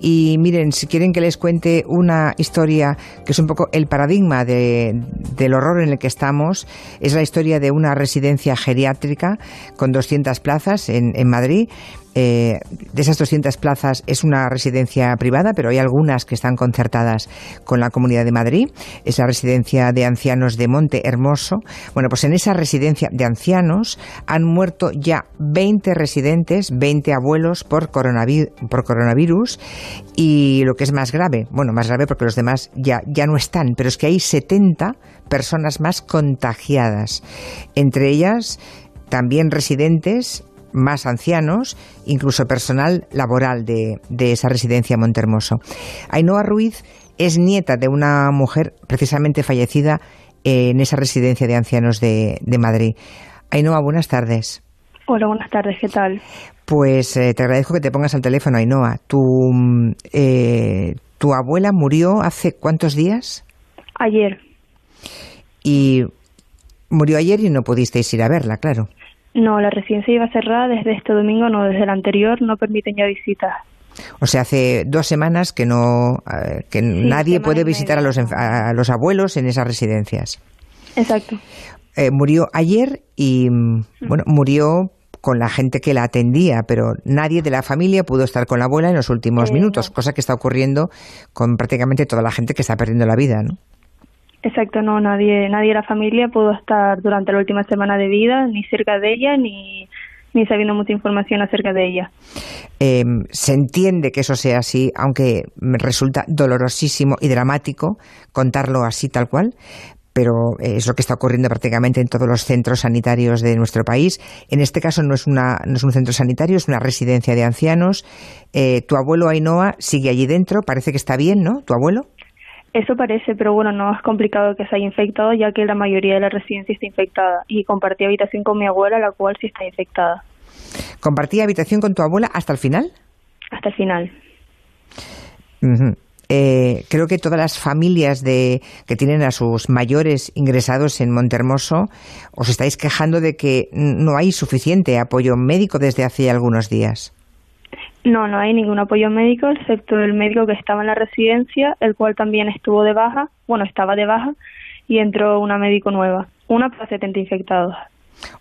Y miren, si quieren que les cuente una historia que es un poco el paradigma de, del horror en el que estamos, es la historia de una residencia geriátrica con 200 plazas en, en Madrid eh, de esas 200 plazas es una residencia privada, pero hay algunas que están concertadas con la Comunidad de Madrid. Es la residencia de ancianos de Monte Hermoso. Bueno, pues en esa residencia de ancianos han muerto ya 20 residentes, 20 abuelos por por coronavirus y lo que es más grave, bueno, más grave porque los demás ya, ya no están, pero es que hay 70 personas más contagiadas. Entre ellas también residentes más ancianos, incluso personal laboral de, esa residencia Montermoso. Ainhoa Ruiz es nieta de una mujer precisamente fallecida en esa residencia de ancianos de, Madrid. Ainhoa, buenas tardes. Hola, buenas tardes, ¿qué tal? Pues eh, te agradezco que te pongas al teléfono, Ainhoa. Tu, eh, ¿Tu abuela murió hace cuántos días? Ayer. Y murió ayer y no pudisteis ir a verla, claro. No, la residencia iba cerrada desde este domingo, no desde el anterior, no permiten ya visitas. O sea, hace dos semanas que no eh, que nadie puede visitar a los, a los abuelos en esas residencias. Exacto. Eh, murió ayer y mm, bueno murió con la gente que la atendía, pero nadie de la familia pudo estar con la abuela en los últimos eh, minutos, cosa que está ocurriendo con prácticamente toda la gente que está perdiendo la vida, ¿no? Exacto, no, nadie, nadie de la familia pudo estar durante la última semana de vida, ni cerca de ella, ni, ni sabiendo mucha información acerca de ella. Em, se entiende que eso sea así, aunque resulta dolorosísimo y dramático contarlo así tal cual, pero es lo que está ocurriendo prácticamente en todos los centros sanitarios de nuestro país. En este caso no es, una, no es un centro sanitario, es una residencia de ancianos. Eh, tu abuelo Ainhoa sigue allí dentro, parece que está bien, ¿no? ¿Tu abuelo? Eso parece, pero bueno, no es complicado que se haya infectado, ya que la mayoría de la residencia está infectada. Y compartí habitación con mi abuela, la cual sí está infectada. ¿Compartí habitación con tu abuela hasta el final? Hasta el final. Eh, creo que todas las familias de, que tienen a sus mayores ingresados en Montermoso os estáis quejando de que no hay suficiente apoyo médico desde hace algunos días. No, no hay ningún apoyo médico, excepto el médico que estaba en la residencia, el cual también estuvo de baja, bueno, estaba de baja, y entró una médico nueva, una para 70 infectados.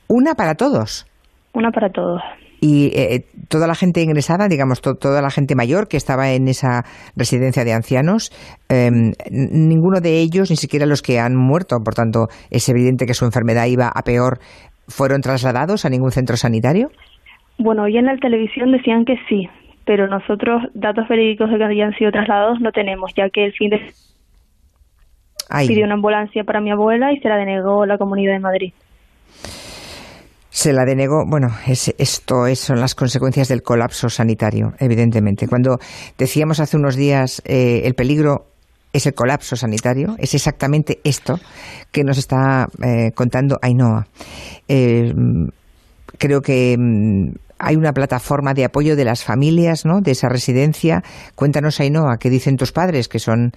¿Una para todos? Una para todos. Y eh, toda la gente ingresada, digamos, toda la gente mayor que estaba en esa residencia de ancianos, em, ninguno de ellos, ni siquiera los que han muerto, por tanto, es evidente que su enfermedad iba a peor, fueron trasladados a ningún centro sanitario. Bueno, hoy en la televisión decían que sí, pero nosotros datos verídicos de que hayan sido trasladados no tenemos, ya que el fin de pidió una ambulancia para mi abuela y se la denegó la Comunidad de Madrid. Se la denegó, bueno, es, esto es, son las consecuencias del colapso sanitario, evidentemente. Cuando decíamos hace unos días eh, el peligro es el colapso sanitario, es exactamente esto que nos está eh, contando Ainhoa. Eh, creo que mm, hay una plataforma de apoyo de las familias, ¿no? De esa residencia. Cuéntanos, Ainhoa, ¿qué dicen tus padres? Que son,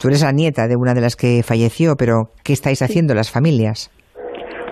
tú eres la nieta de una de las que falleció, pero ¿qué estáis haciendo las familias?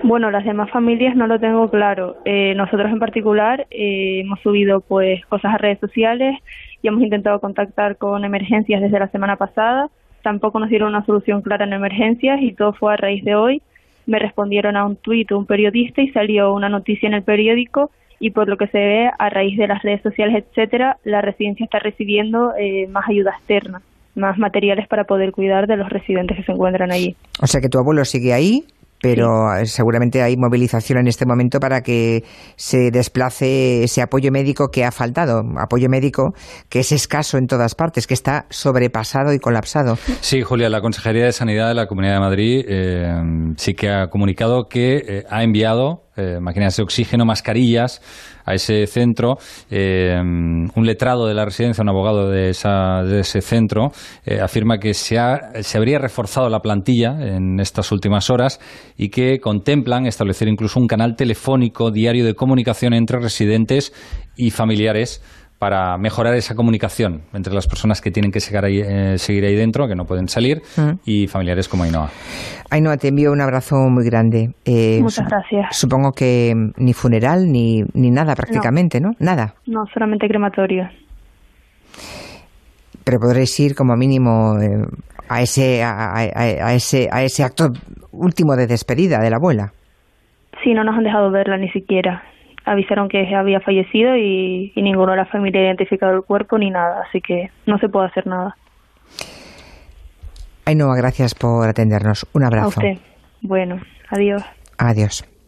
Bueno, las demás familias no lo tengo claro. Eh, nosotros en particular eh, hemos subido pues cosas a redes sociales y hemos intentado contactar con emergencias desde la semana pasada. Tampoco nos dieron una solución clara en emergencias y todo fue a raíz de hoy. Me respondieron a un tuit un periodista y salió una noticia en el periódico y por lo que se ve a raíz de las redes sociales, etcétera, la residencia está recibiendo eh, más ayuda externa, más materiales para poder cuidar de los residentes que se encuentran allí. O sea que tu abuelo sigue ahí, pero eh, seguramente hay movilización en este momento para que se desplace ese apoyo médico que ha faltado, apoyo médico que es escaso en todas partes, que está sobrepasado y colapsado. Sí, Julia, la Consejería de Sanidad de la Comunidad de Madrid eh, sí que ha comunicado que ha enviado eh, máquinas de oxígeno, mascarillas a ese centro. Eh, un letrado de la residencia, un abogado de, ese centro, eh, afirma que se, se habría reforzado la plantilla en estas últimas horas y que contemplan establecer incluso un canal telefónico diario de comunicación entre residentes y familiares para mejorar esa comunicación entre las personas que tienen que seguir ahí, eh, seguir ahí dentro, que no pueden salir, mm. y familiares como Ainhoa. Ainhoa, te envío un abrazo muy grande. Eh, Muchas gracias. Supongo que ni funeral ni, ni nada prácticamente, no. ¿no? Nada. No, solamente crematorio. Pero podréis ir como mínimo eh, a, ese, a, ese, a ese acto último de despedida de la abuela. Sí, no nos han dejado verla ni siquiera. Avisaron que había fallecido y, y ninguno de la familia ha identificado el cuerpo ni nada, así que no se puede hacer nada. Ainhoa, gracias por atendernos. Un abrazo. A usted. Bueno, adiós. Adiós.